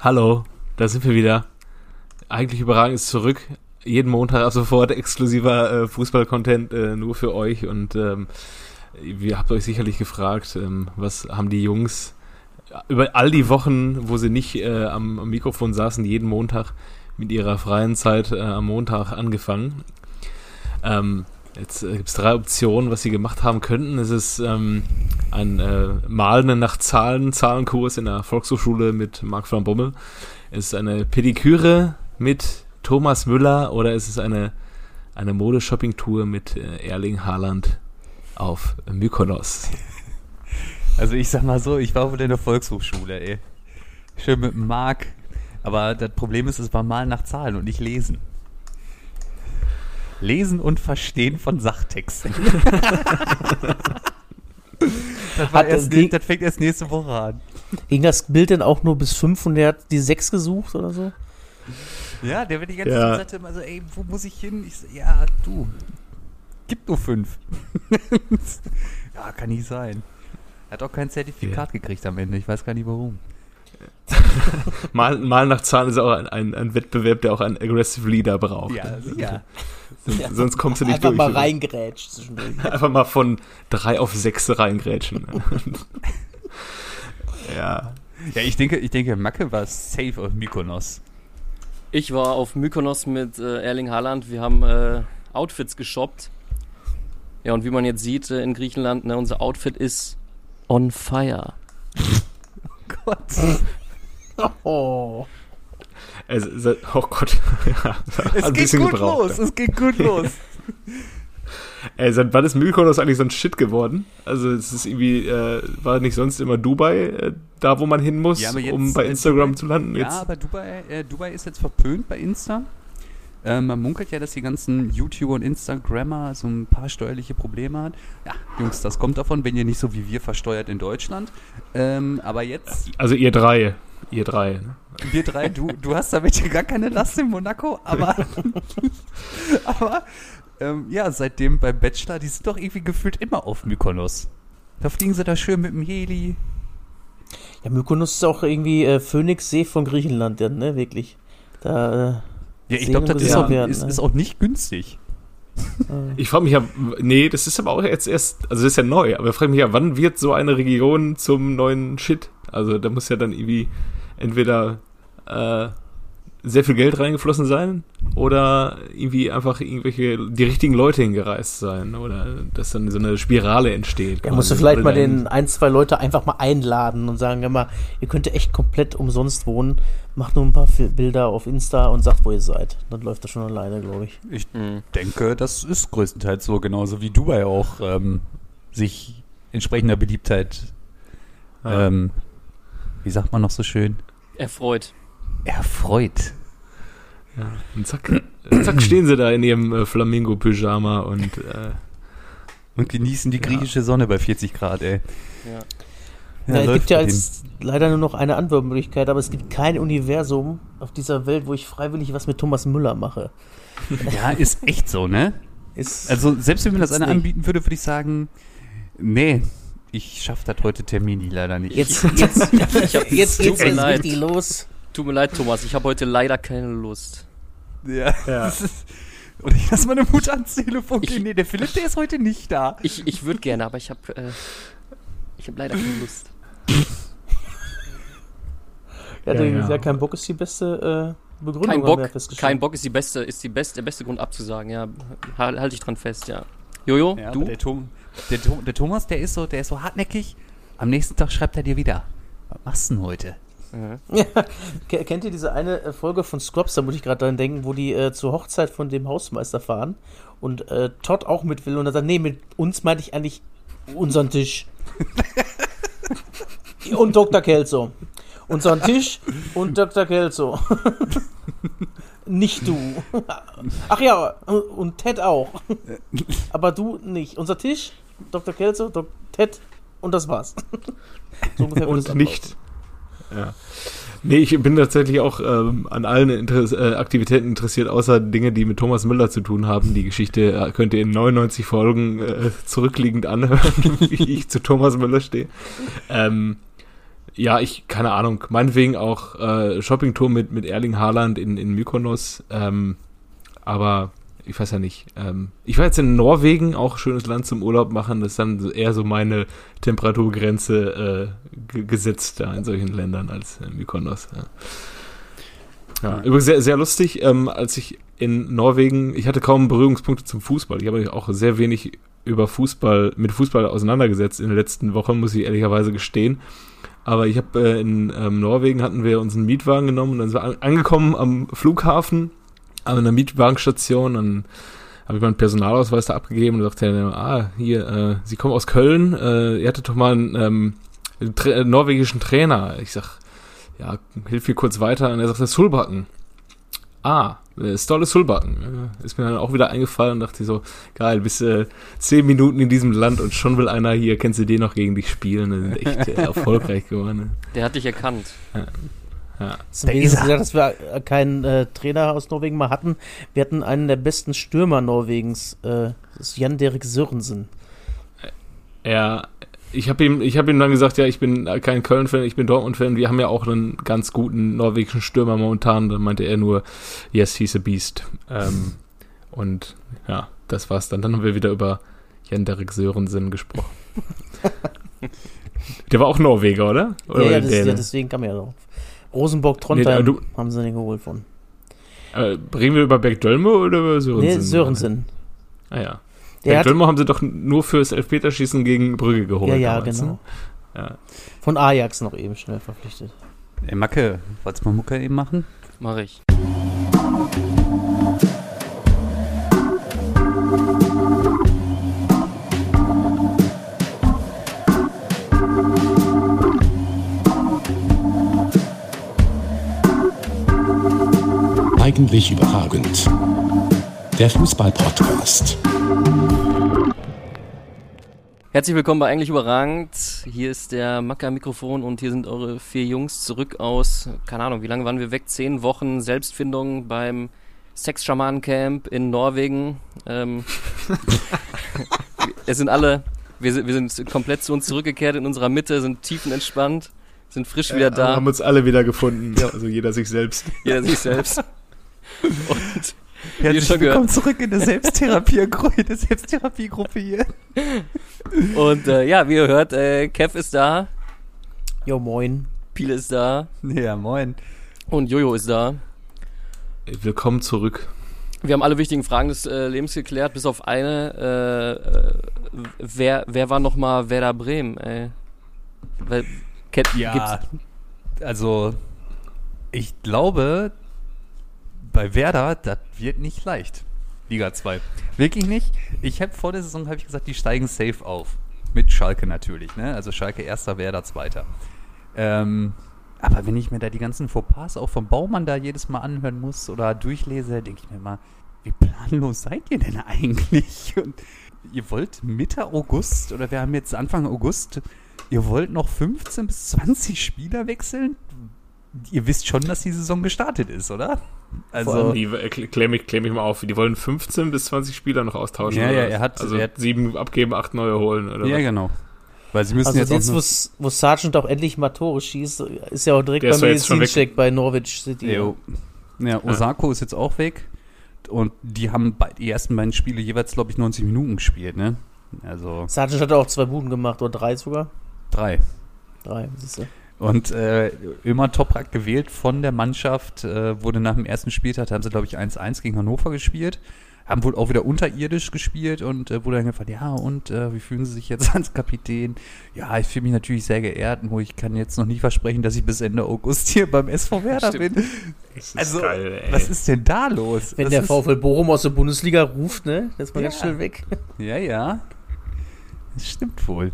Hallo, da sind wir wieder. Eigentlich überragend ist zurück. Jeden Montag ab sofort exklusiver äh, Fußball-Content äh, nur für euch und ähm, ihr habt euch sicherlich gefragt, ähm, was haben die Jungs über all die Wochen, wo sie nicht äh, am, am, Mikrofon saßen, jeden Montag mit ihrer freien Zeit äh, am Montag angefangen. Ähm, Jetzt äh, gibt es drei Optionen, was sie gemacht haben könnten. Es ist ähm, ein äh, Malen nach Zahlen, Zahlenkurs in der Volkshochschule mit Marc van Bommel. Es ist eine Pediküre mit Thomas Müller oder ist es eine, eine Modeshopping-Tour mit äh, Erling Haaland auf Mykonos? Also ich sag mal so, ich war wohl in der Volkshochschule, ey. Schön mit Marc. Aber das Problem ist, es war Malen nach Zahlen und nicht Lesen. Lesen und Verstehen von Sachtexten. das, war erst, ging, das fängt erst nächste Woche an. Ging das Bild denn auch nur bis 5 und der hat die 6 gesucht oder so? Ja, der wird die ganze ja. Zeit immer so, ey, wo muss ich hin? Ich so, ja, du, gib nur 5. ja, kann nicht sein. Er hat auch kein Zertifikat ja. gekriegt am Ende, ich weiß gar nicht warum. mal, mal nach Zahlen ist auch ein, ein, ein, Wettbewerb, der auch einen Aggressive Leader braucht. Ja, ja. Ja. Sonst kommst du nicht Einfach durch. Einfach mal reingrätschen zwischendurch. Einfach mal von drei auf sechs reingrätschen. ja. Ja, ich denke, ich denke, Macke war safe auf Mykonos. Ich war auf Mykonos mit äh, Erling Haaland. Wir haben äh, Outfits geshoppt. Ja, und wie man jetzt sieht äh, in Griechenland, ne, unser Outfit ist on fire. oh Gott. oh. Es, oh Gott. ja, es geht gut gebraucht, los, es geht gut los. Ey, seit wann ist Mykonos eigentlich so ein Shit geworden? Also es ist irgendwie, äh, war nicht sonst immer Dubai äh, da, wo man hin muss, ja, jetzt, um bei Instagram Dubai, zu landen? Jetzt. Ja, aber Dubai, äh, Dubai ist jetzt verpönt bei Insta. Äh, man munkelt ja, dass die ganzen YouTuber und Instagrammer so ein paar steuerliche Probleme haben. Ja, Jungs, das kommt davon, wenn ihr nicht so wie wir versteuert in Deutschland. Ähm, aber jetzt. Also ihr drei. Ihr drei. Ne? Wir drei, du, du hast damit ja gar keine Last in Monaco, aber. aber. Ähm, ja, seitdem beim Bachelor, die sind doch irgendwie gefühlt immer auf Mykonos. Da fliegen sie da schön mit dem Heli. Ja, Mykonos ist auch irgendwie äh, Phoenixsee von Griechenland, ja, ne, wirklich. Da. Äh, ja, ich glaube, das ist auch, werden, ist, ne? ist auch nicht günstig. Ich frage mich ja, nee, das ist aber auch jetzt erst, also das ist ja neu, aber ich frage mich ja, wann wird so eine Region zum neuen Shit? Also da muss ja dann irgendwie entweder äh, sehr viel Geld reingeflossen sein oder irgendwie einfach irgendwelche, die richtigen Leute hingereist sein oder dass dann so eine Spirale entsteht. Ja, musst du vielleicht mal den ein, zwei Leute einfach mal einladen und sagen, ja mal, ihr könnt echt komplett umsonst wohnen, macht nur ein paar Bilder auf Insta und sagt, wo ihr seid. Dann läuft das schon alleine, glaube ich. Ich mhm. denke, das ist größtenteils so, genauso wie Dubai auch ähm, sich entsprechender Beliebtheit, ja. ähm, wie sagt man noch so schön? Erfreut erfreut. Ja, und zack, zack stehen sie da in ihrem äh, Flamingo-Pyjama und äh, und genießen die griechische ja. Sonne bei 40 Grad, ey. Ja. Ja, es gibt ja jetzt leider nur noch eine Antwortmöglichkeit, aber es gibt kein Universum auf dieser Welt, wo ich freiwillig was mit Thomas Müller mache. Ja, ist echt so, ne? Ist also selbst wenn mir das einer anbieten würde, würde ich sagen, nee, ich schaffe das heute Termini leider nicht. Jetzt, jetzt, jetzt, jetzt geht's richtig los. Tut mir leid, Thomas, ich habe heute leider keine Lust. Ja. ja. Und ich lasse meine Mutter ans Telefon gehen. Nee, der Philipp, der ist heute nicht da. Ich, ich würde gerne, aber ich habe äh, ich hab leider keine Lust. ja, ja, ja. ja, kein Bock ist die beste äh, Begründung. Kein Bock, kein Bock ist die beste, ist die beste, der beste Grund abzusagen. Ja, halte halt ich dran fest. Ja. Jojo, ja, du? Der, Tom, der, der, Thomas, der ist so, der ist so hartnäckig. Am nächsten Tag schreibt er dir wieder. Was machst du denn heute? Mhm. Ja, kennt ihr diese eine äh, Folge von Scrubs, da muss ich gerade dran denken, wo die äh, zur Hochzeit von dem Hausmeister fahren und äh, Todd auch mit will und er sagt, nee, mit uns meinte ich eigentlich unseren Tisch. und Dr. Kelso. Unseren Tisch und Dr. Kelso. nicht du. Ach ja, und Ted auch. Aber du nicht. Unser Tisch, Dr. Kelso, Dr. Ted und das war's. So und nicht. Ja. Nee, ich bin tatsächlich auch ähm, an allen Inter äh, Aktivitäten interessiert, außer Dinge, die mit Thomas Müller zu tun haben. Die Geschichte äh, könnt ihr in 99 Folgen äh, zurückliegend anhören, wie ich zu Thomas Müller stehe. Ähm, ja, ich, keine Ahnung, meinetwegen auch äh, Shoppingtour mit, mit Erling Haaland in, in Mykonos. Ähm, aber ich weiß ja nicht. Ähm, ich war jetzt in Norwegen, auch schönes Land zum Urlaub machen. Das ist dann eher so meine Temperaturgrenze äh, gesetzt da in solchen Ländern als in Mykonos. Ja. Ja, übrigens sehr, sehr lustig, ähm, als ich in Norwegen, ich hatte kaum Berührungspunkte zum Fußball. Ich habe mich auch sehr wenig über Fußball, mit Fußball auseinandergesetzt in den letzten Wochen, muss ich ehrlicherweise gestehen. Aber ich habe äh, in ähm, Norwegen hatten wir uns einen Mietwagen genommen und dann sind wir an, angekommen am Flughafen, an einer Mietwagenstation, dann habe ich meinen Personalausweis da abgegeben und sagte, ah, hier, äh, Sie kommen aus Köln, äh, ihr hattet doch mal einen ähm, tra norwegischen Trainer. Ich sag, ja, hilf mir kurz weiter. Und er sagt, Sulbacken. Ah, Stolle Sulbacken. Ist mir dann auch wieder eingefallen und dachte so, geil, bist äh, zehn Minuten in diesem Land und schon will einer hier, kennst du den noch gegen dich spielen? Das sind echt äh, erfolgreich geworden. Der hat dich erkannt. Ja. Ja. Das ist gesagt, dass wir keinen äh, Trainer aus Norwegen mal hatten. Wir hatten einen der besten Stürmer Norwegens, äh, das ist Jan-Derek Sörensen. Ja, ich habe ihm, ich habe ihm dann gesagt, ja, ich bin kein Köln-Fan, ich bin Dortmund-Fan. Wir haben ja auch einen ganz guten norwegischen Stürmer momentan. Dann meinte er nur, yes, he's a beast. Ähm, und ja, das war's dann. Dann haben wir wieder über Jan-Derek Sörensen gesprochen. Der war auch Norweger, oder? oder ja, ja, das, ja, deswegen kam er drauf. Rosenborg Trondheim nee, haben sie den geholt von. Äh, reden wir über Bergdölme oder über Sörensen? Nee, Sörensen. Ah ja. Der Dölmer haben sie doch nur fürs Elfmeterschießen gegen Brügge geholt. Ja, ja, damals, genau. Ne? Ja. Von Ajax noch eben schnell verpflichtet. Ey, Macke, wolltest du mal Mucke eben machen? Mach ich. Eigentlich überragend. Der Fußball-Podcast. Herzlich willkommen bei Eigentlich Überragend. Hier ist der Macker-Mikrofon und hier sind eure vier Jungs zurück aus, keine Ahnung, wie lange waren wir weg? Zehn Wochen Selbstfindung beim Sex-Schamanen-Camp in Norwegen. Ähm, es sind alle, wir, wir sind komplett zu uns zurückgekehrt in unserer Mitte, sind tiefenentspannt, sind frisch wieder da. Wir haben uns alle wieder gefunden, also jeder sich selbst. Jeder sich selbst. Und Herzlich willkommen zurück in der Selbsttherapiegruppe, der Selbsttherapiegruppe hier. Und äh, ja, wie ihr hört, äh, Kev ist da. Jo, moin. Piel ist da. Ja, moin. Und Jojo ist da. Willkommen zurück. Wir haben alle wichtigen Fragen des äh, Lebens geklärt, bis auf eine. Äh, äh wer, wer war nochmal Werder Bremen? Ey? Weil, ja, also ich glaube, bei Werder, das wird nicht leicht. Liga 2. Wirklich nicht. Ich habe vor der Saison habe ich gesagt, die steigen safe auf. Mit Schalke natürlich, ne? Also Schalke erster, Werder zweiter. Ähm, aber wenn ich mir da die ganzen Fauxpas auch vom Baumann da jedes Mal anhören muss oder durchlese, denke ich mir mal, wie planlos seid ihr denn eigentlich? Und ihr wollt Mitte August oder wir haben jetzt Anfang August, ihr wollt noch 15 bis 20 Spieler wechseln? Ihr wisst schon, dass die Saison gestartet ist, oder? Also, die, äh, klär, mich, klär mich mal auf, die wollen 15 bis 20 Spieler noch austauschen. Ja, ja, er hat, also er hat sieben abgeben, acht neue holen, oder? Ja, was? genau. Weil sie müssen also jetzt, jetzt wo, wo Sargent auch endlich mal Tore schießt, ist ja auch direkt beim Medizincheck bei Norwich City. Jo. Ja, Osako ja. ist jetzt auch weg. Und die haben die ersten beiden Spiele jeweils, glaube ich, 90 Minuten gespielt, ne? Also. Sargent hat auch zwei Buden gemacht, oder drei sogar? Drei. Drei, siehst du. Und äh, immer Toprak gewählt von der Mannschaft, äh, wurde nach dem ersten Spieltag, da haben sie, glaube ich, 1-1 gegen Hannover gespielt, haben wohl auch wieder unterirdisch gespielt und äh, wurde dann gefragt, ja, und äh, wie fühlen Sie sich jetzt als Kapitän? Ja, ich fühle mich natürlich sehr geehrt, nur ich kann jetzt noch nicht versprechen, dass ich bis Ende August hier beim SV Werder Stimmt. bin. Also, geil, was ist denn da los? Wenn das der VfL Bochum aus der Bundesliga ruft, ne, das ist mal ja. ganz schnell weg. Ja, ja. Das stimmt wohl.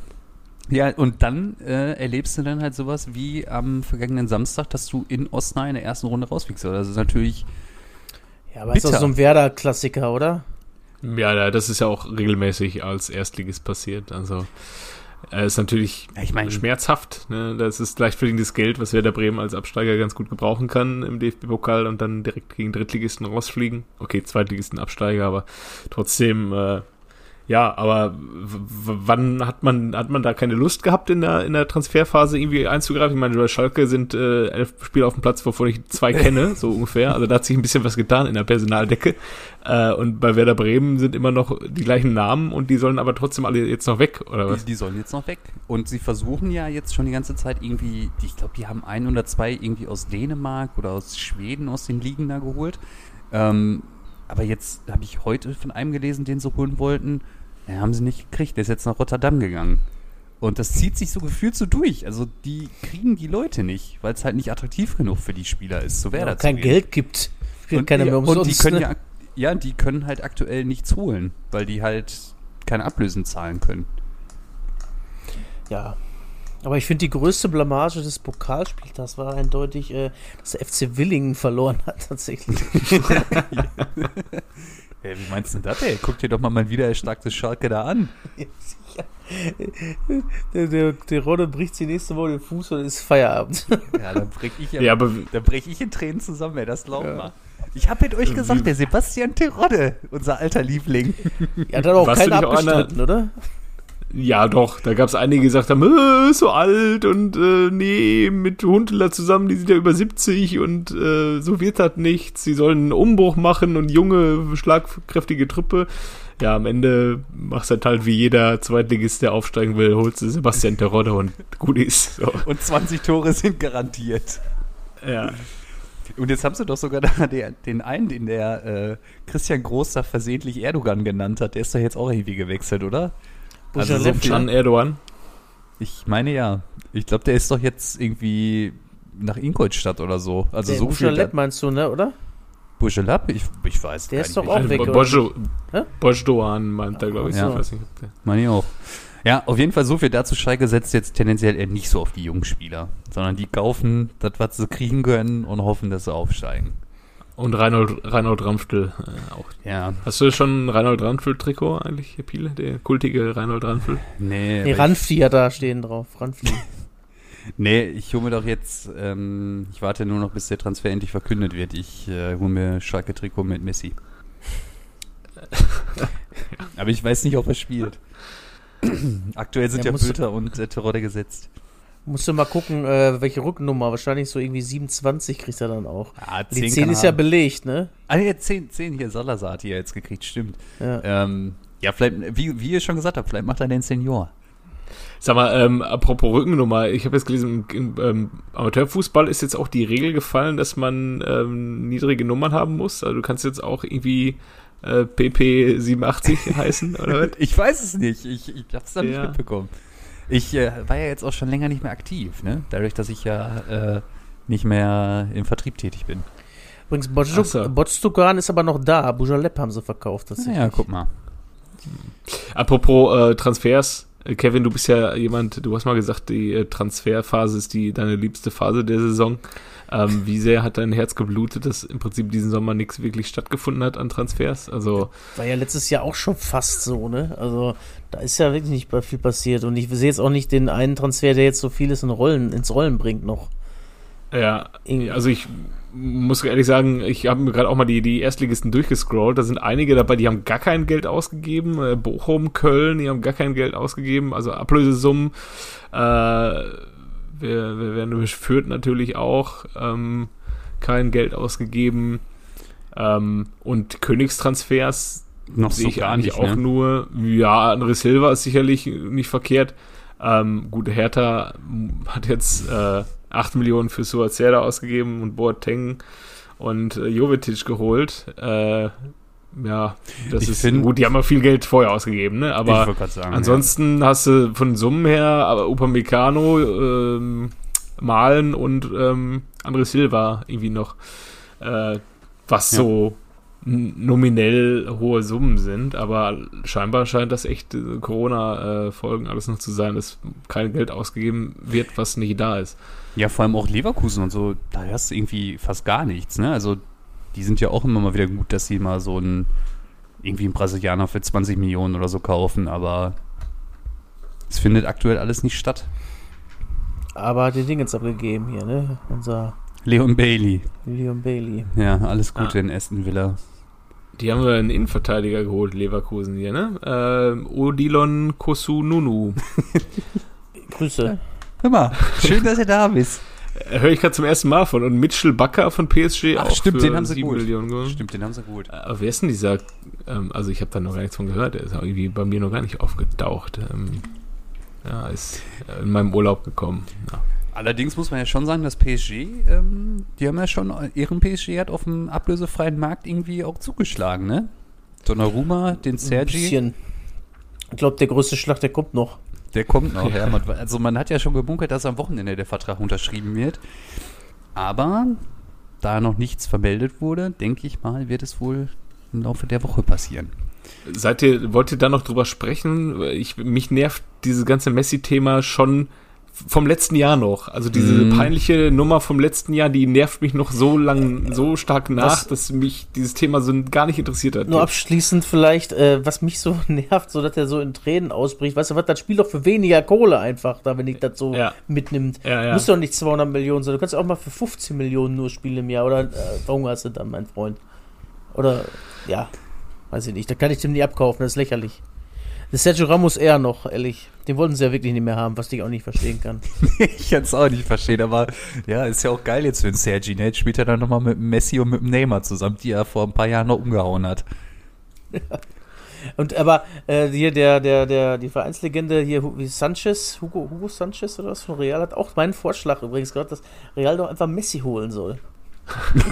Ja, und dann äh, erlebst du dann halt sowas wie am vergangenen Samstag, dass du in Osnabrück in der ersten Runde rausfliegst. Das ist natürlich. Ja, aber bitter. ist doch so ein Werder-Klassiker, oder? Ja, das ist ja auch regelmäßig als Erstligist passiert. Also äh, ist natürlich ich mein, schmerzhaft. Ne? Das ist leichtverdientes Geld, was Werder Bremen als Absteiger ganz gut gebrauchen kann im DFB-Pokal und dann direkt gegen Drittligisten rausfliegen. Okay, Zweitligisten Absteiger, aber trotzdem äh, Ja, aber wann hat man hat man da keine Lust gehabt in der in der Transferphase irgendwie einzugreifen? Ich meine, bei Schalke sind äh, elf Spieler auf dem Platz, wovon ich zwei kenne, so ungefähr. Also da hat sich ein bisschen was getan in der Personaldecke. Äh, und bei Werder Bremen sind immer noch die gleichen Namen und die sollen aber trotzdem alle jetzt noch weg, oder was? Die, die sollen jetzt noch weg. Und sie versuchen ja jetzt schon die ganze Zeit irgendwie, ich glaube, die haben ein oder zwei irgendwie aus Dänemark oder aus Schweden aus den Ligen da geholt. Ähm, aber jetzt habe ich heute von einem gelesen, den sie holen wollten. Ja, haben sie nicht gekriegt. Der ist jetzt nach Rotterdam gegangen. Und das zieht sich so gefühlt so durch. Also die kriegen die Leute nicht, weil es halt nicht attraktiv genug für die Spieler ist. So wäre Ja, das. kein Geld gibt. Und, keiner mehr und die umsonst. können ne? ja, ja, die können halt aktuell nichts holen, weil die halt keine Ablösen zahlen können. Ja. Aber ich finde, die größte Blamage des Pokalspieltags war eindeutig, äh, dass der FC Willingen verloren hat, tatsächlich. Hey, wie meinst du denn das, ey? Guck dir doch mal mein wieder erstarktes Schalke da an. der, der, der Rodde bricht sie nächste Woche den Fuß und ist Feierabend. Ja, dann brech ich Ja, aber Da breche ich in Tränen zusammen, wer das glaubt mal. Ich habe mit euch gesagt, der Sebastian Terodde, unser alter Liebling. Ja, hat auch einer- abgestritten, oder? Ja, doch. Da gab es einige, die gesagt haben, äh, ist so alt und äh, nee, mit Hunteler zusammen, die sind ja über 70 und äh, so wird das nichts. Sie sollen einen Umbruch machen und junge, schlagkräftige Truppe. Ja, am Ende machst du halt wie jeder Zweitligist, der aufsteigen will, holst du Sebastian Terodde und gut ist. So. Und 20 Tore sind garantiert. Ja. Und jetzt haben sie doch sogar den einen, den der äh, Christian Groß da versehentlich Erdogan genannt hat, der ist doch jetzt auch irgendwie gewechselt, oder? Also so Bujalep, viel- Can Erdogan. Ich meine ja. Ich glaube, der ist doch jetzt irgendwie nach Ingolstadt oder so. Also der so viel. Bujalep meinst du, ne, oder? Bujalab? Ich, ich weiß Der gar ist nicht, doch auch weg? Bojdoan meint er, glaube ich. Ja. Ich Meine ich auch. Ja, auf jeden Fall so viel dazu. Schalke setzt jetzt tendenziell eher nicht so auf die jungen Spieler, sondern die kaufen das, was sie kriegen können und hoffen, dass sie aufsteigen. Und Reinhold, Reinhold Ramstl äh, auch. Ja, Hast du schon ein Reinhold Ramstl-Trikot eigentlich, Herr Piele? Der kultige Reinhold Ramstl? nee. Nee, aber Ranfli hat da stehen drauf. Ranfli. ich, nee, ich hole mir doch jetzt, ähm, ich warte nur noch, bis der Transfer endlich verkündet wird. Ich äh, hole mir Schalke-Trikot mit Messi. aber ich weiß nicht, ob er spielt. Aktuell sind Ja, ja, Bülter und äh, Terodde gesetzt. Musst du mal gucken, äh, welche Rückennummer. Wahrscheinlich so irgendwie 27 kriegt er dann auch. Ja, Die 10 ist ja belegt, ne? Ah, ja, 10, 10 hier, Salazar hat die ja jetzt gekriegt, stimmt. Ja. Ähm, ja, vielleicht, wie, wie ihr schon gesagt habt, vielleicht macht er den Senior. Sag mal, ähm, apropos Rückennummer, ich habe jetzt gelesen, im, im ähm, Amateurfußball ist jetzt auch die Regel gefallen, dass man ähm, niedrige Nummern haben muss. Also du kannst jetzt auch irgendwie äh, PP 87 heißen, oder was? Ich weiß es nicht, ich, ich hab's da nicht Ja. mitbekommen. Ich äh, war ja jetzt auch schon länger nicht mehr aktiv, ne? Dadurch, dass ich ja äh, nicht mehr im Vertrieb tätig bin. Übrigens, Ach so. Ist aber noch da. Bujalep haben sie verkauft. tatsächlich. Naja, guck mal. Apropos äh, Transfers, äh, Kevin, du bist ja jemand, du hast mal gesagt, die äh, Transferphase ist die deine liebste Phase der Saison. Ähm, wie sehr hat dein Herz geblutet, dass im Prinzip diesen Sommer nichts wirklich stattgefunden hat an Transfers? Also War ja letztes Jahr auch schon fast so, ne? Also da ist ja wirklich nicht viel passiert. Und ich sehe jetzt auch nicht den einen Transfer, der jetzt so vieles in Rollen, ins Rollen bringt noch. Ja, also ich muss ehrlich sagen, ich habe mir gerade auch mal die, die Erstligisten durchgescrollt. Da sind einige dabei, die haben gar kein Geld ausgegeben. Äh, Bochum, Köln, die haben gar kein Geld ausgegeben. Also Ablösesummen. Äh, wer, wer, wer führt natürlich auch ähm, kein Geld ausgegeben. Ähm, und Königstransfers Noch sehe so ich eigentlich nicht, auch ne? nur, ja, André Silva ist sicherlich nicht verkehrt. Ähm, gut, Hertha hat jetzt äh, 8 Millionen für Suazerda ausgegeben und Boateng und äh, Jovetic geholt. Äh, ja, das Ich ist find- gut, die haben ja viel Geld vorher ausgegeben, ne? Aber sagen. ansonsten hast du von Summen her aber Upamecano, ähm, Malen und ähm, André Silva irgendwie noch, äh, was Ja. so nominell hohe Summen sind, aber scheinbar scheint das echt äh, Corona-Folgen alles noch zu sein, dass kein Geld ausgegeben wird, was nicht da ist. Ja, vor allem auch Leverkusen und so, da hörst du irgendwie fast gar nichts, ne? Also, die sind ja auch immer mal wieder gut, dass sie mal so einen, irgendwie einen Brasilianer für 20 Millionen oder so kaufen, aber es findet aktuell alles nicht statt. Aber den Ding jetzt abgegeben hier, ne? Unser Leon Bailey, William Bailey. ja, alles Gute Ah. in Aston Villa. Die haben wir einen Innenverteidiger geholt, Leverkusen hier, ne? Ähm, Odilon Kosununu. Grüße. Hör mal, schön, dass ihr da bist. Äh, Höre ich gerade zum ersten Mal von. Und Mitchell Bakker von PSG Ach, auch stimmt, für den haben sie 7 gut. Millionen geholt. Stimmt, den haben sie gut. Aber wer ist denn dieser? Ähm, also ich habe da noch gar nichts von gehört. Der ist auch irgendwie bei mir noch gar nicht aufgetaucht. Ähm, ja, ist äh, in meinem Urlaub gekommen. Ja. Allerdings muss man ja schon sagen, dass PSG, ähm, die haben ja schon, ihren PSG hat auf dem ablösefreien Markt irgendwie auch zugeschlagen, ne? Donnarumma, den Ein Sergi, bisschen. Ich glaube, der größte Schlag, der kommt noch. Der kommt noch. Ja. man, also man hat ja schon gebunkert, dass am Wochenende der Vertrag unterschrieben wird. Aber da noch nichts vermeldet wurde, denke ich mal, wird es wohl im Laufe der Woche passieren. Seid ihr, wollt ihr da noch drüber sprechen? Ich, mich nervt dieses ganze Messi-Thema schon vom letzten Jahr noch. Also diese Mhm. peinliche Nummer vom letzten Jahr, die nervt mich noch so lang, so stark nach, Was- dass mich dieses Thema so gar nicht interessiert hat. Nur abschließend vielleicht, äh, was mich so nervt, so dass er so in Tränen ausbricht. Weißt du was, das spielt doch für weniger Kohle einfach, da wenn ich das so Ja. mitnimmt. Ja, ja. Muss doch nicht 200 Millionen sein. Du kannst auch mal für 15 Millionen nur spielen im Jahr. Oder äh, verhungerst du dann, mein Freund. Oder, ja, weiß ich nicht. Da kann ich dem nie abkaufen, das ist lächerlich. Das Sergio Ramos eher noch, ehrlich. Den wollten sie ja wirklich nicht mehr haben, was ich auch nicht verstehen kann. ich kann es auch nicht verstehen, aber ja, ist ja auch geil jetzt für den Sergi, ne? Jetzt spielt er dann nochmal mit dem Messi und mit dem Neymar zusammen, die er vor ein paar Jahren noch umgehauen hat. Und aber äh, hier der, der, der, die Vereinslegende hier, wie Sanchez, Hugo, Hugo Sanchez oder was von Real hat auch meinen Vorschlag übrigens gerade, dass Real doch einfach Messi holen soll.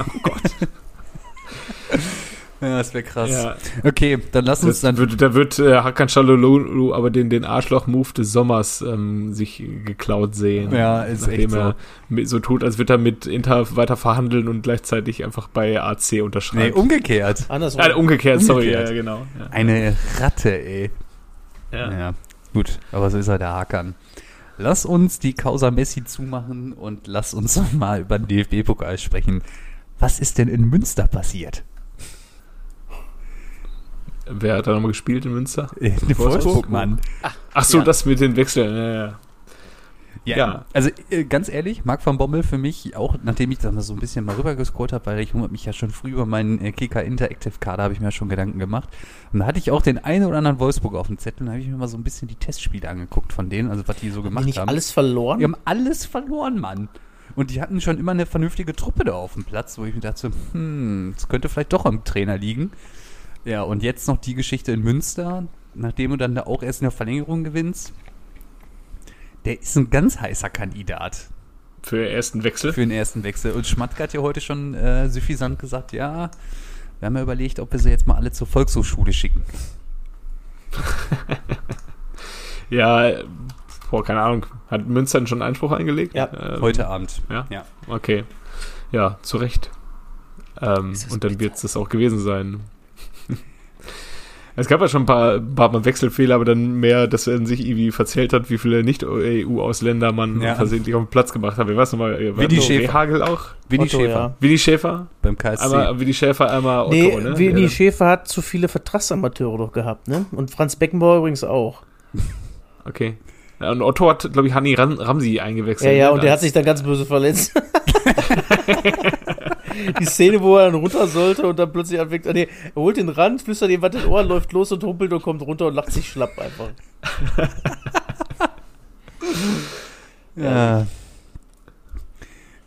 Ja, das wäre krass. Ja, Okay, dann lass uns das dann. wird, da wird äh, Hakan Çalhanoğlu aber den, den Arschloch-Move des Sommers ähm, sich geklaut sehen. Ja, ist Nachdem echt so. er mit, so tut, als würde er mit Inter weiter verhandeln und gleichzeitig einfach bei AC Nee, unterschreiben. umgekehrt. Andersrum. Ah, umgekehrt, sorry, Umgekehrt. ja, ja, genau. Ja. Eine Ratte, ey. Ja. Ja. gut, aber so ist er der Hakan. Lass uns die Causa Messi zumachen und lass uns mal über den DFB-Pokal sprechen. Was ist denn in Münster passiert? Wer hat da nochmal gespielt in Münster? In Wolfsburg? Wolfsburg, Mann. Ach so, Ja. das mit den Wechseln. Ja, ja. Ja, Ja. also äh, ganz ehrlich, Marc van Bommel für mich, auch nachdem ich dann so ein bisschen mal rübergescrollt habe, weil ich mich ja schon früh über meinen äh, Kicker Interactive Kader habe ich mir ja schon Gedanken gemacht. Und da hatte ich auch den einen oder anderen Wolfsburg auf dem Zettel, da habe ich mir mal so ein bisschen die Testspiele angeguckt von denen, also was die so Haben die gemacht nicht haben. alles verloren? Die haben alles verloren, Mann. Und die hatten schon immer eine vernünftige Truppe da auf dem Platz, wo ich mir dachte, hm, es könnte vielleicht doch am Trainer liegen. Ja, und jetzt noch die Geschichte in Münster, nachdem du dann da auch erst in der Verlängerung gewinnst. Der ist ein ganz heißer Kandidat Für den ersten Wechsel. für den ersten Wechsel. Und Schmatke hat ja heute schon äh, suffisant gesagt, ja, wir haben ja überlegt, ob wir sie jetzt mal alle zur Volkshochschule schicken. Ja, boah, keine Ahnung. Hat Münster denn schon Einspruch eingelegt? Ja, Ähm, Heute Abend. Ja? Ja. Okay. Ja, zu Recht. Ähm, und dann wird es das auch gewesen sein. Es gab ja schon ein paar, paar Mal Wechselfehler, aber dann mehr, dass er sich irgendwie verzählt hat, wie viele Nicht-EU-Ausländer man Ja. versehentlich auf den Platz gemacht hat. Wer weiß nochmal, Willi Schäfer. Rehagel auch? Winnie Otto, Schäfer ja. Willi Schäfer? beim KSC. Einmal Willi Schäfer, einmal Otto, nee, ne? Winnie Der- Schäfer hat zu viele Vertragsamateure doch gehabt, ne? Und Franz Beckenbauer übrigens auch. Okay. Ja, und Otto hat, glaube ich, Hanni Ram Ramsi eingewechselt. Ja, ja, ne? und der hat sich dann ganz böse verletzt. Die Szene, wo er dann runter sollte und dann plötzlich anfängt, nee, er holt den Rand, flüstert ihm was in den Ohren, läuft los und humpelt und kommt runter und lacht sich schlapp einfach. Ja.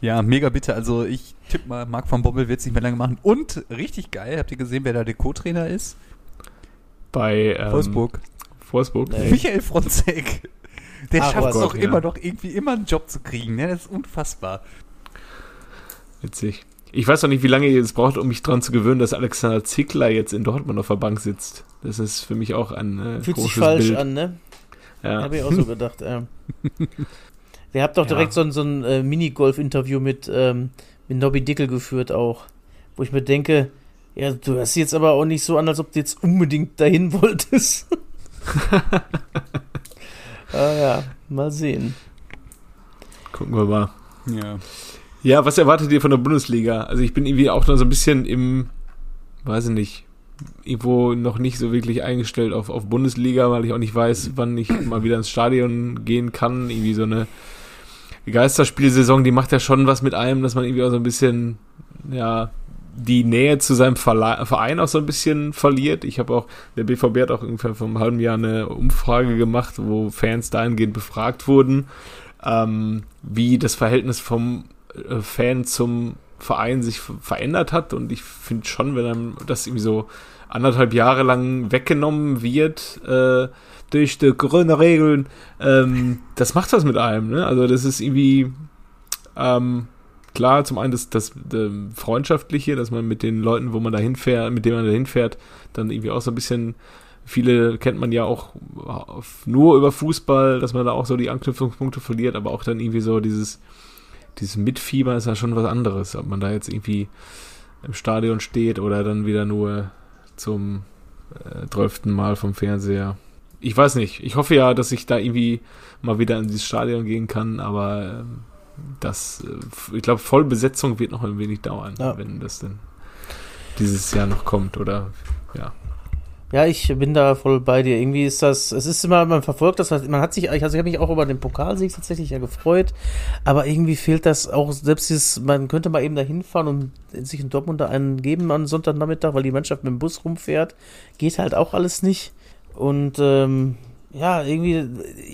Ja, mega bitte. Also ich tippe mal, Marc van Bommel wird es nicht mehr lange machen. Und richtig geil, habt ihr gesehen, wer da der Co-Trainer ist? bei ähm, Wolfsburg. Wolfsburg. Nee. Michael Fronzek. Der schafft es was. doch Ja. immer doch irgendwie immer einen Job zu kriegen. Ne? Das ist unfassbar. Witzig. Ich weiß noch nicht, wie lange ihr es braucht, um mich daran zu gewöhnen, dass Alexander Zickler jetzt in Dortmund auf der Bank sitzt. Das ist für mich auch ein äh, Fühlt sich falsch Bild. an, ne? Ja. Habe ich auch so gedacht. Ähm. Der hat doch Ja. direkt so ein, so ein äh, Minigolf-Interview mit, ähm, mit Nobby Dickel geführt auch. Wo ich mir denke, ja, du hast jetzt aber auch nicht so an, als ob du jetzt unbedingt dahin wolltest. ah ja, mal sehen. Gucken wir mal. Ja. Ja, was erwartet ihr von der Bundesliga? Also ich bin irgendwie auch noch so ein bisschen im, weiß ich nicht, irgendwo noch nicht so wirklich eingestellt auf, auf Bundesliga, weil ich auch nicht weiß, wann ich mal wieder ins Stadion gehen kann. Irgendwie so eine Geisterspielsaison, die macht ja schon was mit einem, dass man irgendwie auch so ein bisschen, ja, die Nähe zu seinem Verein auch so ein bisschen verliert. Ich habe auch, der BVB hat auch ungefähr vor einem halben Jahr eine Umfrage gemacht, wo Fans dahingehend befragt wurden, ähm, wie das Verhältnis vom Fan zum Verein sich verändert hat. Und ich finde schon, wenn einem das irgendwie so anderthalb Jahre lang weggenommen wird, äh, durch die grüne Regeln, ähm, das macht was mit einem. Ne? Also das ist irgendwie ähm, klar, zum einen das, das, das Freundschaftliche, dass man mit den Leuten, wo man da hinfährt, mit denen man da hinfährt, dann irgendwie auch so ein bisschen, viele kennt man ja auch nur über Fußball, dass man da auch so die Anknüpfungspunkte verliert, aber auch dann irgendwie so dieses, dieses Mitfieber ist ja schon was anderes, ob man da jetzt irgendwie im Stadion steht oder dann wieder nur zum äh, Mal vom Fernseher. Ich weiß nicht. Ich hoffe ja, dass ich da irgendwie mal wieder in dieses Stadion gehen kann, aber ähm, das, äh, ich glaube, Vollbesetzung wird noch ein wenig dauern, ja. wenn das denn dieses Jahr noch kommt oder ja. Ja, ich bin da voll bei dir. Irgendwie ist das, es ist immer, man verfolgt das, man hat sich, also ich habe mich auch über den Pokalsieg tatsächlich ja gefreut, aber irgendwie fehlt das auch, selbst dieses, man könnte mal eben da hinfahren und sich in Dortmund da einen geben am Sonntagnachmittag, weil die Mannschaft mit dem Bus rumfährt, geht halt auch alles nicht. Und ähm, ja, irgendwie,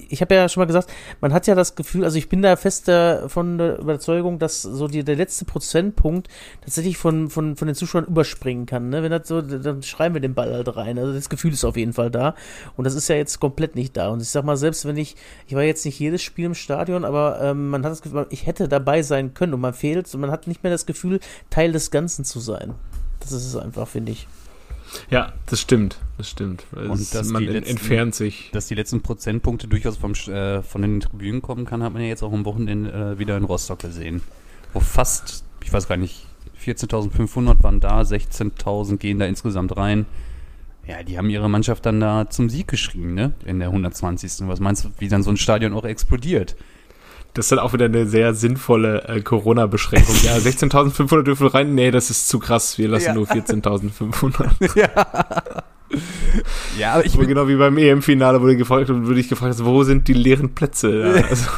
ich habe ja schon mal gesagt, man hat ja das Gefühl, also ich bin da fest von der Überzeugung, dass so die, der letzte Prozentpunkt tatsächlich von, von, von den Zuschauern überspringen kann. Ne? Wenn das so, dann schreiben wir den Ball halt rein. Also das Gefühl ist auf jeden Fall da. Und das ist ja jetzt komplett nicht da. Und ich sag mal, selbst wenn ich, ich war jetzt nicht jedes Spiel im Stadion, aber ähm, man hat das Gefühl, ich hätte dabei sein können und man fehlt, und man hat nicht mehr das Gefühl, Teil des Ganzen zu sein. Das ist es einfach, finde ich. Ja, das stimmt, das stimmt. Und dass man letzten, entfernt sich. Dass die letzten Prozentpunkte durchaus vom, äh, von den Tribünen kommen kann, hat man ja jetzt auch am Wochenende äh, wieder in Rostock gesehen. Wo fast, ich weiß gar nicht, 14.500 waren da, 16.000 gehen da insgesamt rein. Ja, die haben ihre Mannschaft dann da zum Sieg geschrien, ne? In der 120. Was meinst du, wie dann so ein Stadion auch explodiert? Das ist dann auch wieder eine sehr sinnvolle äh, Corona-Beschränkung. Ja, 16.500 dürfen rein. Nee, das ist zu krass. Wir lassen ja. nur 14.500. ja. Ja, aber ich bin genau wie beim EM-Finale wurde gefragt und würde ich gefragt, wo sind die leeren Plätze? Ja, also.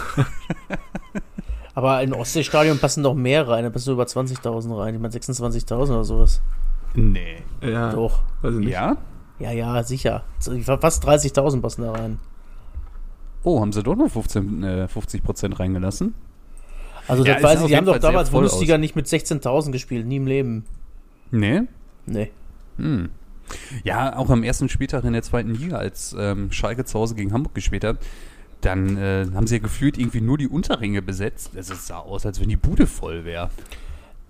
aber in Ostseestadion passen doch mehr rein, da passen über 20.000 rein. Ich meine 26.000 oder sowas. Nee. Ja. Doch. Weiß nicht. Ja? Ja, ja, sicher. Fast 30.000 passen da rein. Oh, haben sie doch noch 15, äh, 50 Prozent reingelassen? Also, ja, das weiß ich, die haben doch damals Bundesliga aus. nicht mit 16.000 gespielt, nie im Leben. Nee? Nee. Hm. Ja, auch am ersten Spieltag in der zweiten Liga, als ähm, Schalke zu Hause gegen Hamburg gespielt hat, dann äh, haben sie ja gefühlt irgendwie nur die Unterringe besetzt. Es sah aus, als wenn die Bude voll wäre.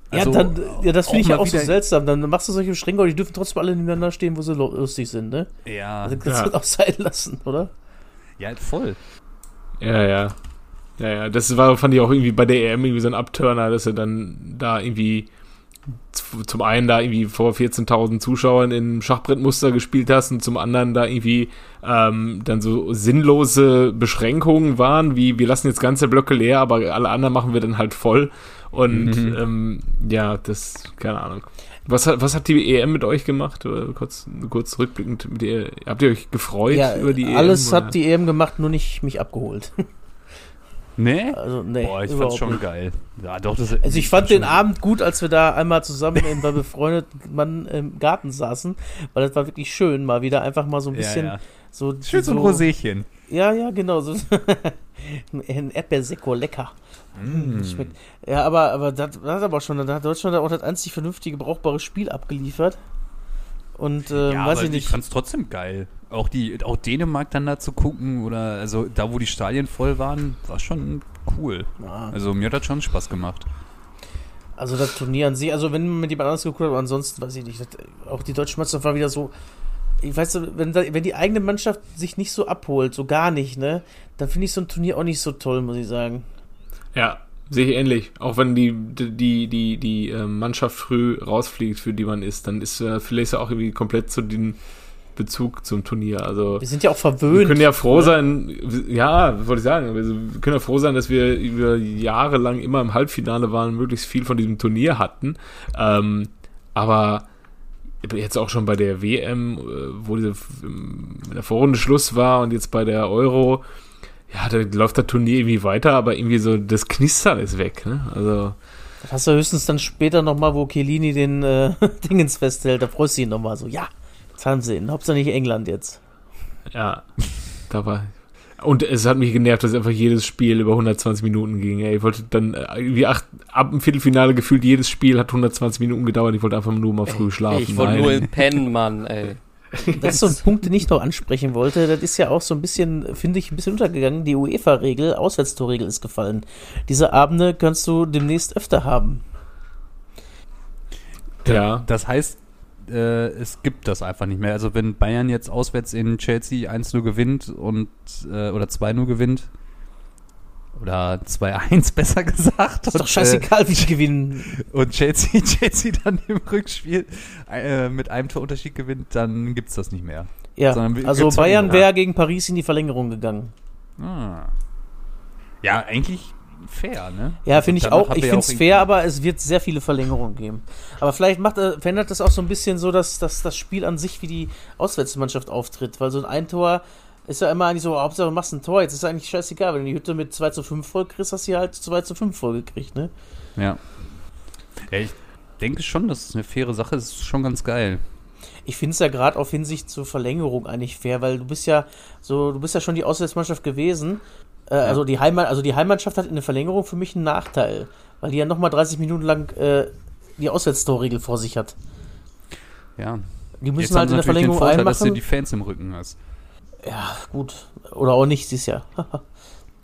Also, ja, dann, ja, das finde ich ja auch so seltsam. Dann machst du solche Schränke, aber die dürfen trotzdem alle nebeneinander stehen, wo sie lustig sind, ne? Ja. Also, das ja. wird auch sein lassen, oder? Ja, voll. Ja, ja. Ja, ja, das war, fand ich auch irgendwie bei der EM irgendwie so ein Abturner, dass er dann da irgendwie zum einen da irgendwie vor 14.000 Zuschauern im Schachbrettmuster gespielt hast und zum anderen da irgendwie ähm, dann so sinnlose Beschränkungen waren, wie wir lassen jetzt ganze Blöcke leer, aber alle anderen machen wir dann halt voll. Und mhm. ähm, ja, das, keine Ahnung. Was hat, was hat die EM mit euch gemacht? Kurz, kurz rückblickend, mit ihr, habt ihr euch gefreut ja, über die alles EM? Alles hat die EM gemacht, nur nicht mich abgeholt. Nee? Also, nee Boah, ich fand's schon nicht. geil. Ja, doch, das, also ich fand den Abend gut, als wir da einmal zusammen bei befreundeten Mann im Garten saßen, weil das war wirklich schön, mal wieder einfach mal so ein bisschen ja, ja. So schön so ein Roséchen. Ja, ja, genau, so ein Erdbeersekko, lecker. Mm. Ja, aber, aber das, das hat aber schon, da hat Deutschland auch das einzig vernünftige, brauchbare Spiel abgeliefert. Und äh, ja, weiß ich nicht. Ich fand's trotzdem geil. Auch die, auch Dänemark dann da zu gucken oder also da, wo die Stadien voll waren, war schon cool. Ja. Also mir hat das schon Spaß gemacht. Also das Turnier an sich, also wenn man mit jemand anderes geguckt hat, aber ansonsten weiß ich nicht. Das, auch die deutsche Mannschaft war wieder so. Ich weiß, wenn, wenn die eigene Mannschaft sich nicht so abholt, so gar nicht, ne, dann finde ich so ein Turnier auch nicht so toll, muss ich sagen. Ja, sehe ich ähnlich. Auch wenn die, die, die, die äh, Mannschaft früh rausfliegt, für die man ist, dann ist äh, vielleicht auch irgendwie komplett zu den Bezug zum Turnier. Also wir sind ja auch verwöhnt. Wir können ja froh oder? sein, ja, wollte ich sagen, wir können ja froh sein, dass wir über Jahre lang immer im Halbfinale waren, und möglichst viel von diesem Turnier hatten. Ähm, aber jetzt auch schon bei der WM, äh, wo diese in der Vorrunde Schluss war und jetzt bei der Euro, ja, da läuft das Turnier irgendwie weiter, aber irgendwie so das Knistern ist weg. Ne? Also Das hast du höchstens dann später nochmal, wo Chiellini den äh, Dingens festhält. Da freust du ihn nochmal so. Ja, jetzt haben sie ihn. Hauptsache nicht England jetzt. Ja, da war. Und es hat mich genervt, dass einfach jedes Spiel über 120 Minuten ging. Ey. Ich wollte dann äh, irgendwie acht, ab dem Viertelfinale gefühlt jedes Spiel hat 120 Minuten gedauert. Ich wollte einfach nur mal früh schlafen. Ich wollte nur pennen, Mann, ey. Das ist so ein Punkt, den ich noch ansprechen wollte. Das ist ja auch so ein bisschen, finde ich, ein bisschen untergegangen. Die UEFA-Regel, Auswärtstorregel ist gefallen. Diese Abende kannst du demnächst öfter haben. Ja, Das heißt, äh, es gibt das einfach nicht mehr. Also wenn Bayern jetzt auswärts in Chelsea 1-0 gewinnt und äh, oder 2-0 gewinnt oder 2-1 besser gesagt. Ist doch scheißegal, wie die gewinnen. Äh, und Chelsea, Chelsea dann im Rückspiel äh, mit einem Torunterschied gewinnt, dann gibt es das nicht mehr. Ja, Sondern also Bayern wäre gegen Paris in die Verlängerung gegangen. Ah. Ja, eigentlich fair, ne? Ja, finde ich auch. Ich finde es fair, aber es wird sehr viele Verlängerungen geben. Aber vielleicht macht, äh, verändert das auch so ein bisschen so, dass, dass das Spiel an sich wie die Auswärtsmannschaft auftritt. Weil so ein Tor ist ja immer eigentlich so, Hauptsache du machst ein Tor. Jetzt ist eigentlich scheißegal. Wenn du die Hütte mit 2 zu 5 voll kriegst, hast du halt 2 zu 5 voll gekriegt, ne? Ja. ja. Ich denke schon, das ist eine faire Sache. Das ist schon ganz geil. Ich finde es ja gerade auf Hinsicht zur Verlängerung eigentlich fair, weil du bist ja so, du bist ja schon die Auswärtsmannschaft gewesen. Äh, Also die Heimat, also die Heimmannschaft hat in der Verlängerung für mich einen Nachteil, weil die ja nochmal 30 Minuten lang äh, die Auswärtstorregel vor sich hat. Ja. Die müssen Jetzt halt in der natürlich den Verlängerung Vorteil, dass du einmachen. die Fans im Rücken hast. Ja, gut. Oder auch nicht, siehst ja.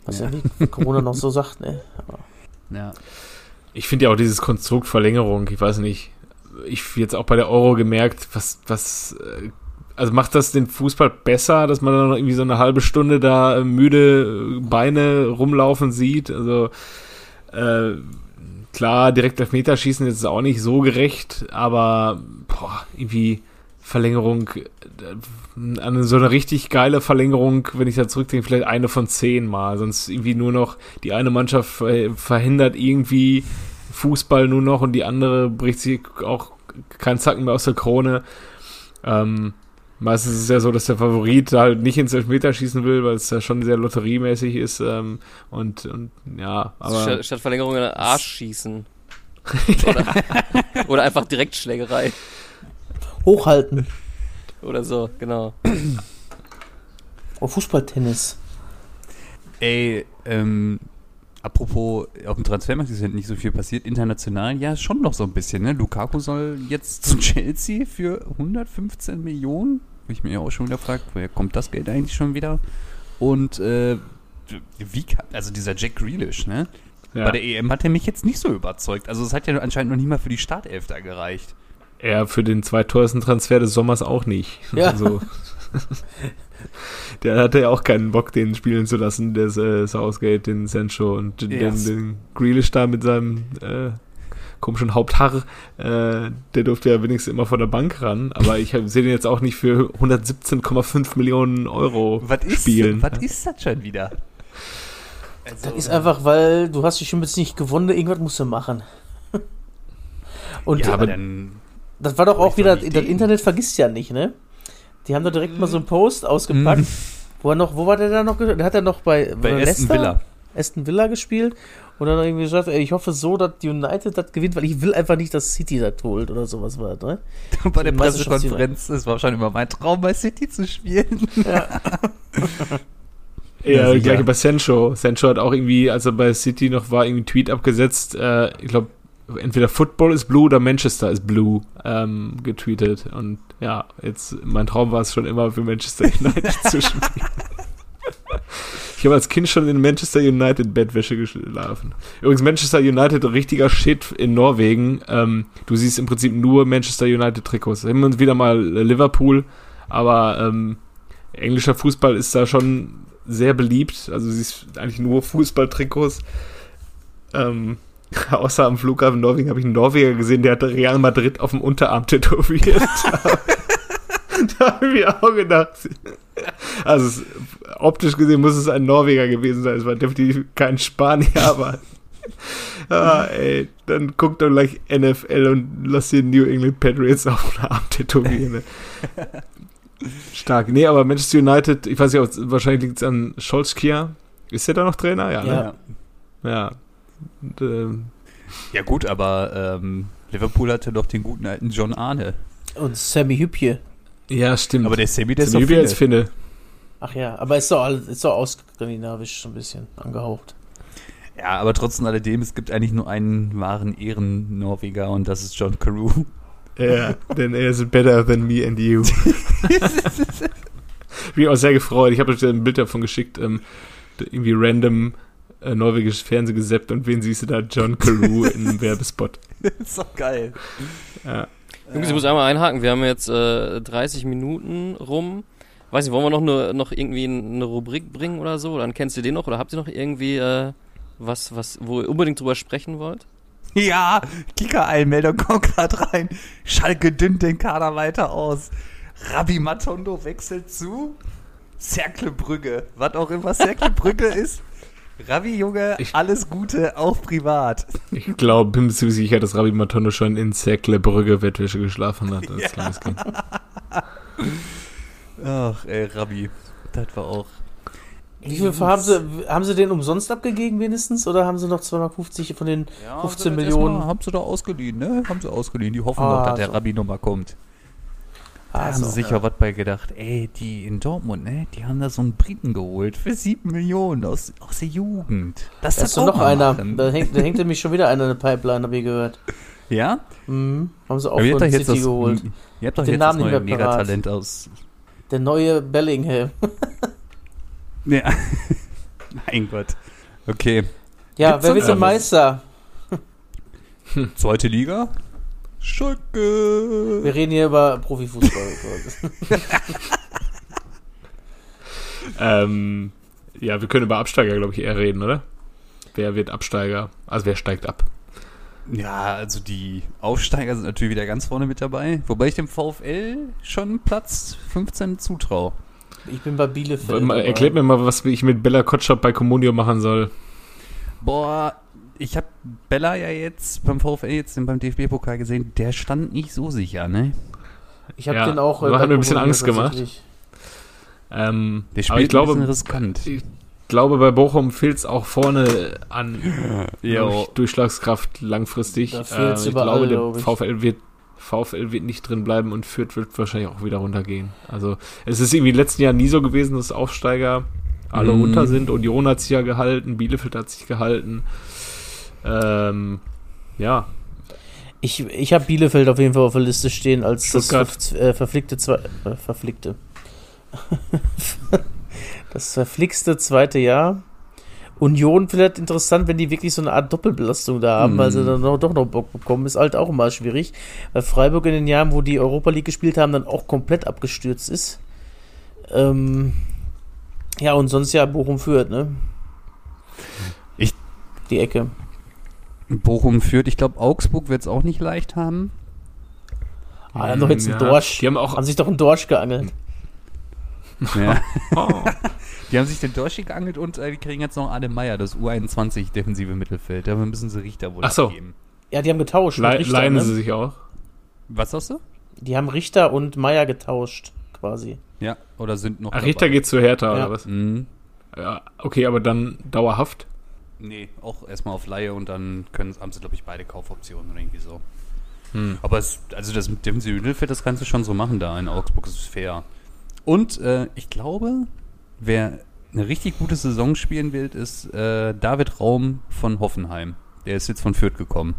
Was ja, wie Corona noch so sagt, ne? Ja. ich finde ja auch dieses Konstrukt Verlängerung, ich weiß nicht, ich jetzt auch bei der Euro gemerkt, was, was, äh, also macht das den Fußball besser, dass man dann noch irgendwie so eine halbe Stunde da äh, müde äh, Beine rumlaufen sieht? Also, äh, klar, direkt auf Meterschießen ist auch nicht so gerecht, aber, boah, irgendwie Verlängerung, äh, an so eine richtig geile Verlängerung, wenn ich da zurückdenke, vielleicht eine von zehn Mal. Sonst irgendwie nur noch die eine Mannschaft ver- verhindert irgendwie Fußball nur noch und die andere bricht sich auch keinen Zacken mehr aus der Krone. Ähm, meistens ist es ja so, dass der Favorit halt nicht ins Elfmeterschießen will, weil es ja schon sehr lotteriemäßig ist. Ähm, und, und ja, aber. Statt, statt Verlängerung in den Arsch schießen. Oder, oder einfach Direktschlägerei. Hochhalten. Oder so, genau. Oh, Fußballtennis. Ey, ähm, apropos, auf dem Transfermarkt ist ja nicht so viel passiert. International, ja, schon noch so ein bisschen, ne? Lukaku soll jetzt zu Chelsea für 115 Millionen. Wo ich mir ja auch schon wieder fragt, woher kommt das Geld eigentlich schon wieder? Und, äh, wie kann, also dieser Jack Grealish, ne? ja. Bei der EM hat er mich jetzt nicht so überzeugt. Also es hat ja anscheinend noch nicht mal für die Startelf da gereicht. Er für den zweiteuersten Transfer des Sommers auch nicht. Ja. Also, der hatte ja auch keinen Bock, den spielen zu lassen, der äh, Southgate, den Sancho und den, Yes. den Grealish da mit seinem äh, komischen Haupthaar. Äh, der durfte ja wenigstens immer von der Bank ran, aber ich sehe den jetzt auch nicht für 117,5 Millionen Euro Was ist, spielen. was ist das schon wieder? Also, Das ist einfach, weil du hast die schon jetzt nicht gewonnen, irgendwas musst du machen. Und ja, aber dann das war doch auch wieder, das den. Internet vergisst ja nicht, ne? Die haben da direkt mal so einen Post ausgepackt. Wo er noch, wo war der da noch? Der hat er noch bei, bei Aston? Villa. Aston Villa gespielt und dann irgendwie gesagt, ey, ich hoffe so, dass United das gewinnt, weil ich will einfach nicht, dass City das holt oder sowas war, ne? bei der. Pressekonferenz, es war schon immer mein Traum, bei City zu spielen. Ja, Ja, sicher. gleich bei Sancho. Sancho hat auch irgendwie, als er bei City noch war, irgendwie einen Tweet abgesetzt. Äh, ich glaube, entweder Football ist blue oder Manchester ist blue ähm, getweetet. Und ja, jetzt, mein Traum war es schon immer für Manchester United zu spielen. Ich habe als Kind schon in Manchester United Bettwäsche geschlafen. Übrigens, Manchester United, richtiger Shit in Norwegen. Ähm, du siehst im Prinzip nur Manchester United Trikots. Immer und wieder mal äh, Liverpool, aber ähm, englischer Fußball ist da schon sehr beliebt. Also du siehst eigentlich nur Fußballtrikots. Ähm, außer am Flughafen Norwegen habe ich einen Norweger gesehen, der hatte Real Madrid auf dem Unterarm tätowiert. da habe ich mir auch gedacht. Also es, optisch gesehen muss es ein Norweger gewesen sein. Es war definitiv kein Spanier, aber ah, ey, dann guck doch gleich NFL und lass den New England Patriots auf den Arm tätowieren. Ne? Stark. Nee, aber Manchester United, ich weiß nicht, ob- wahrscheinlich liegt es an Scholzkia. Ist der da noch Trainer? Ja, ne? Ja. Ja. Und, ähm, Ja gut, aber ähm, Liverpool hatte doch den guten alten John Arne. Und Sammy Hübje. Ja, stimmt. Aber der Sammy, der ist Sammy doch Hübje als Finne. Ach ja, aber ist doch, alles- ist doch ausskandinavisch so ein bisschen angehaucht. Ja, aber trotzdem alledem, es gibt eigentlich nur einen wahren Ehren-Norweger und das ist John Carew. Ja, denn er ist better than me and you. Bin auch sehr gefreut. Ich habe euch ein Bild davon geschickt. Ähm, irgendwie random äh, norwegisches Fernsehen gesappt und wen siehst du da? John Carew in einem Werbespot. ist doch geil. Ja. Jungs, ich muss einmal einhaken. Wir haben jetzt äh, 30 Minuten rum. Weiß nicht, wollen wir noch, eine, noch irgendwie eine Rubrik bringen oder so? Dann kennst du den noch oder habt ihr noch irgendwie äh, was, was, wo ihr unbedingt drüber sprechen wollt? Ja, Kicker-Einmeldung kommt gerade rein. Schalke dünnt den Kader weiter aus. Rabbi Matondo wechselt zu Cercle Brügge. Was auch immer Cercle Brügge ist. Rabbi, Junge, Ich- alles Gute, auch privat. Ich glaube, bin mir ziemlich sicher, dass Rabbi Matondo schon in Cercle Brügge Wettwäsche geschlafen hat als kleines Kind. Ach, ey, Rabbi. Das war auch. Wie viel haben sie, haben sie den umsonst abgegeben wenigstens? Oder haben sie noch 250 von den 15 Millionen? haben sie doch ausgeliehen, ne? Haben sie ausgeliehen. Die hoffen Ah, doch, dass der so. Rabbi nochmal kommt. Da haben Also, sie sich ja was bei gedacht. Ey, die in Dortmund, ne? Die haben da so einen Briten geholt für 7 Millionen aus, aus der Jugend. Das da ist doch noch mal einer. machen. Da hängt, da hängt nämlich schon wieder einer in der Pipeline, habe ich gehört. Ja? Mhm. Haben sie auch von habt doch jetzt City das, geholt. Ihr habt doch Den jetzt Namen das nicht neue. Megatalent aus. Der neue Bellingham. Ja. mein Gott. Okay. Ja, Gibt's wer wird denn? Meister? Zweite Liga? Schalke. Wir reden hier über Profifußball. ähm, ja, wir können über Absteiger, glaube ich, eher reden, oder? Wer wird Absteiger? Also wer steigt ab? Ja, also die Aufsteiger sind natürlich wieder ganz vorne mit dabei. Wobei ich dem VfL schon Platz 15 zutraue. ich bin bei Bielefeld. Mal, erklärt mir mal, was ich mit Bella Kotschap bei Comunio machen soll. Boah, ich habe Bella ja jetzt beim VfL jetzt beim DFB-Pokal gesehen. Der stand nicht so sicher, ne? Ich habe Ja, den auch. hat bei mir ein bisschen Angst gemacht. Ähm, Der aber spielt ich glaube, ein bisschen riskant. ich glaube, bei Bochum fehlt es auch vorne an durch Durchschlagskraft langfristig. Fehlt's ich glaube, der. VfL wird VfL wird nicht drin bleiben und Fürth wird wahrscheinlich auch wieder runtergehen. Also es ist irgendwie in den letzten Jahren nie so gewesen, dass Aufsteiger alle Mhm. runter sind. Union hat sich ja gehalten, Bielefeld hat sich gehalten. Ähm, ja, Ich, ich habe Bielefeld auf jeden Fall auf der Liste stehen als das Stuttgart. ver äh, verflickte zwei, äh, verflickte. das verflixte zweite Jahr. Union vielleicht interessant, wenn die wirklich so eine Art Doppelbelastung da haben, Mhm. weil sie dann noch, doch noch Bock bekommen, ist halt auch immer schwierig. Weil Freiburg in den Jahren, wo die Europa League gespielt haben, dann auch komplett abgestürzt ist. Ähm, ja, und sonst ja Bochum führt, ne? Ich- Die Ecke. Bochum führt. Ich glaube, Augsburg wird es auch nicht leicht haben. Ah, die haben doch jetzt ja. einen Dorsch. Die haben auch. Haben sich doch einen Dorsch geangelt. Ja. Oh. Die haben sich den Dorschi geangelt und äh, die kriegen jetzt noch Ade Meier, das U21 defensive Mittelfeld. Da müssen sie Richter wohl Ach so. abgeben. Ja, die haben getauscht. Le Richter, leihen ne? sie sich auch. Was sagst du? Die haben Richter und Meier getauscht, quasi. Ja, oder sind noch Ach, Richter geht zu Hertha, Ja. oder was? Mhm. Ja, okay, aber dann dauerhaft. Nee, auch erstmal auf Laie und dann können, haben sie, glaube ich, beide Kaufoptionen oder irgendwie so. Hm. Aber es, also das mit defensive Mittelfeld, das kannst du schon so machen da in Augsburg, das ist fair. Und äh, ich glaube, wer eine richtig gute Saison spielen will, ist äh, David Raum von Hoffenheim. Der ist jetzt von Fürth gekommen.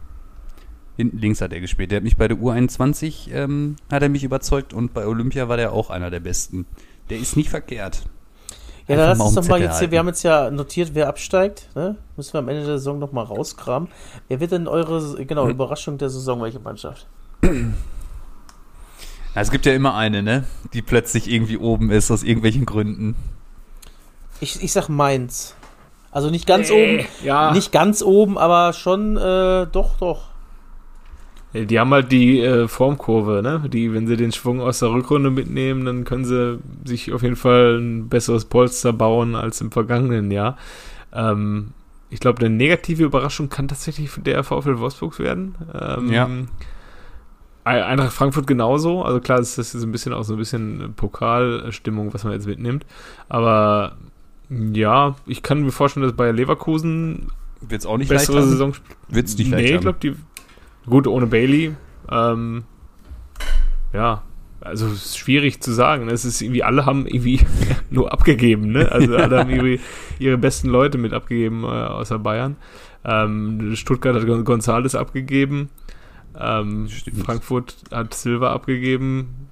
Hinten links hat er gespielt. Der hat mich bei der U21 ähm, hat er mich überzeugt und bei Olympia war der auch einer der besten. Der ist nicht verkehrt. Ja, dann lass uns doch mal jetzt hier, wir haben jetzt ja notiert, wer absteigt, ne? Müssen wir am Ende der Saison nochmal rauskramen. Wer wird denn eure, genau, Hm. Überraschung der Saison, welche Mannschaft? Ja, es gibt ja immer eine, ne? Die plötzlich irgendwie oben ist, aus irgendwelchen Gründen. Ich, ich sag Mainz. Also nicht ganz oben, Ja. nicht ganz oben, aber schon, äh, doch, doch. Die haben halt die äh, Formkurve, ne? Die, wenn sie den Schwung aus der Rückrunde mitnehmen, dann können sie sich auf jeden Fall ein besseres Polster bauen als im vergangenen Jahr. Ähm, ich glaube, eine negative Überraschung kann tatsächlich der VfL Wolfsburg werden. Ähm, Ja. Ein- Eintracht Frankfurt genauso. Also klar, das ist ein bisschen auch so ein bisschen Pokalstimmung, was man jetzt mitnimmt. Aber ja, ich kann mir vorstellen, dass Bayer Leverkusen Wird's auch nicht bessere leicht haben? Saison Wird's nicht nee, ich glaube, die. Gut, ohne Bailey. Ähm, ja, also es ist schwierig zu sagen. Es ist irgendwie, alle haben irgendwie nur abgegeben, ne? Also alle haben irgendwie ihre besten Leute mit abgegeben, äh, außer Bayern. Ähm, Stuttgart hat Gon- Gonzales abgegeben. Ähm. Frankfurt hat Silva abgegeben.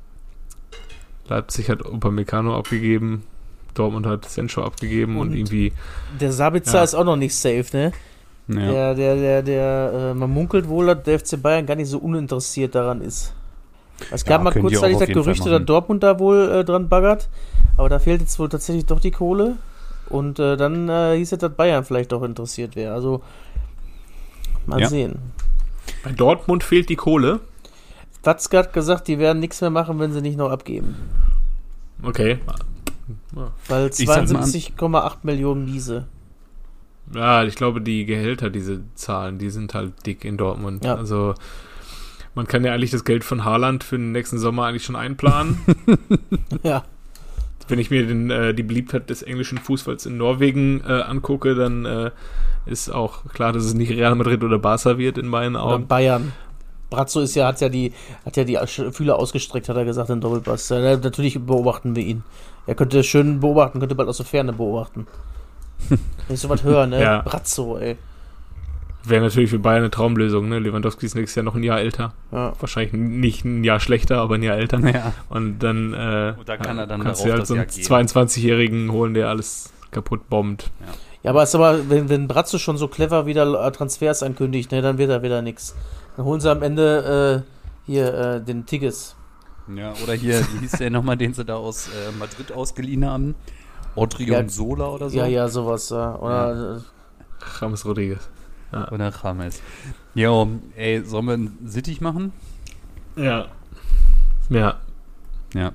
Leipzig hat Upamecano abgegeben. Dortmund hat Sancho abgegeben und, Und- irgendwie Der Sabitzer Ja. ist auch noch nicht safe, ne? Ja. Der, der, der, der, äh, man munkelt wohl, dass der FC Bayern gar nicht so uninteressiert daran ist. Es gab Ja, mal kurzzeitig auf das jeden Fall Gerücht, machen. dass Dortmund da wohl äh, dran baggert. Aber da fehlt jetzt wohl tatsächlich doch die Kohle. Und äh, dann äh, hieß es, dass Bayern vielleicht doch interessiert wäre. Also, mal Ja. sehen. bei Dortmund fehlt die Kohle. Watzke hat gesagt, die werden nichts mehr machen, wenn sie nicht noch abgeben. Okay. Weil sag mal- 72,8 Millionen Miese. Ja, ich glaube, die Gehälter, diese Zahlen, die sind halt dick in Dortmund. Ja. Also man kann ja eigentlich das Geld von Haaland für den nächsten Sommer eigentlich schon einplanen. Ja. Wenn ich mir den, äh, die Beliebtheit des englischen Fußballs in Norwegen äh, angucke, dann äh, ist auch klar, dass es nicht Real Madrid oder Barca wird in meinen Oder Augen. Bayern. Brazzo ist ja, hat ja die, hat ja die Fühler ausgestreckt, hat er gesagt, in Doppelpass. Ja, natürlich beobachten wir ihn. Er könnte schön beobachten, könnte bald aus der Ferne beobachten. Wenn ich sowas höre, ne? Ja. Brazzo, ey. Wäre natürlich für Bayern eine Traumlösung. Ne? Lewandowski ist nächstes Jahr noch ein Jahr älter. Ja. Wahrscheinlich nicht ein Jahr schlechter, aber ein Jahr älter. Ja. Und dann, äh, Und da kann er dann kannst du halt so einen Jahr gehen. 22-Jährigen holen, der alles kaputt bombt. Ja, aber ist aber, wenn, wenn Brazzo schon so clever wieder äh, Transfers ankündigt, ne, dann wird er wieder nix. Dann holen sie am Ende äh, hier äh, den Tigges. Ja, oder hier, wie hieß der nochmal, den sie da aus äh, Madrid ausgeliehen haben? Odrion Ja. Sola oder so? Ja, ja, sowas. Ja. Oder äh, James Rodriguez. Oder James. Jo, ey, sollen wir einen Sittig machen? Ja. Ja. Ja.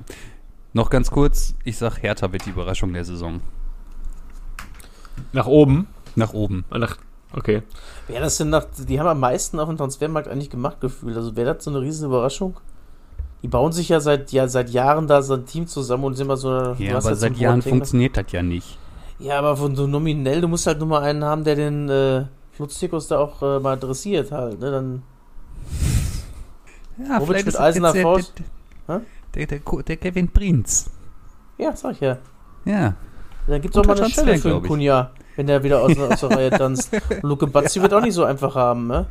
Noch ganz kurz, ich sag, Hertha wird die Überraschung der Saison. Nach oben. Nach oben. Nach, okay. wer das denn nach, die haben am meisten auf dem Transfermarkt eigentlich gemacht gefühlt. Also wäre das so eine riesen Überraschung? Die bauen sich ja seit, ja, seit Jahren da so ein Team zusammen und sind immer so. Ja, aber halt seit Jahren funktioniert das ja nicht. Ja, aber von so nominell, du musst halt nur mal einen haben, der den äh, Flutztikus da auch äh, mal adressiert halt. Ne? Dann, Ja, Bobic vielleicht mit Faust. Der, der, der, der, Kevin Prinz. ja, sag ich ja. Ja. Dann gibt's auch Guter mal eine Stelle für den. Kunja, wenn der wieder aus, aus der Reihe tanzt. Und Luke Batzi wird auch nicht so einfach haben, ne?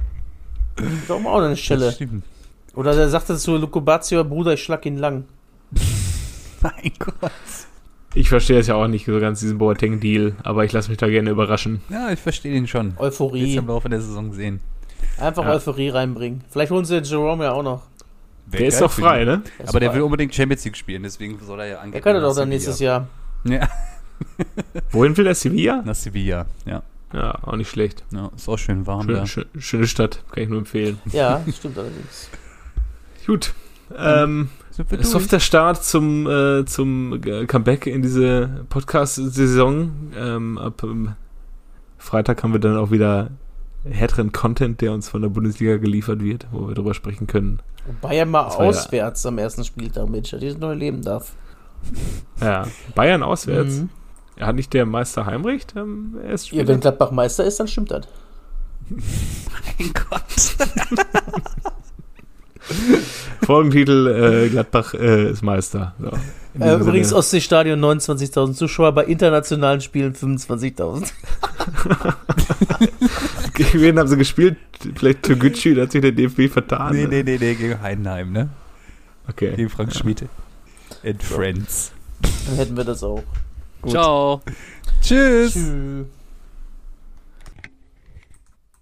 Gibt auch mal eine Stelle. Das stimmt. Oder der sagte zu Luke Batzi, Bruder, ich schlag ihn lang. Mein Gott. Ich verstehe es ja auch nicht so ganz, diesen Boateng-Deal, aber ich lasse mich da gerne überraschen. Ja, ich verstehe den schon. Jetzt Euphorie. im Laufe der Saison sehen. Einfach Ja. Euphorie reinbringen. Vielleicht holen sie den Jerome ja auch noch. Wär Der ist doch frei, ihn. ne? Aber der will unbedingt Champions League spielen, deswegen soll er ja Er angehen. er doch dann nächstes Jahr. Ja, Wohin will der Sevilla? nach Sevilla. Ja. Ja, auch nicht schlecht. ja, ist auch schön warm Schön, da. schön, schöne Stadt, kann ich nur empfehlen. Ja, stimmt allerdings. Gut. Ähm, softer Start zum, äh, zum äh, Comeback in diese Podcast-Saison. Ähm, ab ähm, Freitag haben wir dann auch wieder härteren Content, der uns von der Bundesliga geliefert wird, wo wir drüber sprechen können. Bayern mal Das war ja- auswärts am ersten Spieltag, Mensch, dass dieses neu leben darf. Ja, Bayern auswärts. Mhm. Er hat nicht der Meister Heimrecht ähm, erst Ja, wenn Gladbach Meister ist, dann stimmt das. Mein Gott. Folgentitel äh, Gladbach äh, ist Meister. So. Äh, übrigens Sinne. Ostseestadion 29.000 Zuschauer, bei internationalen Spielen 25.000. Gegen wen haben sie gespielt? Vielleicht Toguchi, da hat sich der DFB vertan. Nee, ne? nee, nee, nee, gegen Heidenheim, ne? Okay. Gegen Frank Schmidt. And Friends. Dann hätten wir das auch. Ciao. Tschüss. Tschüss.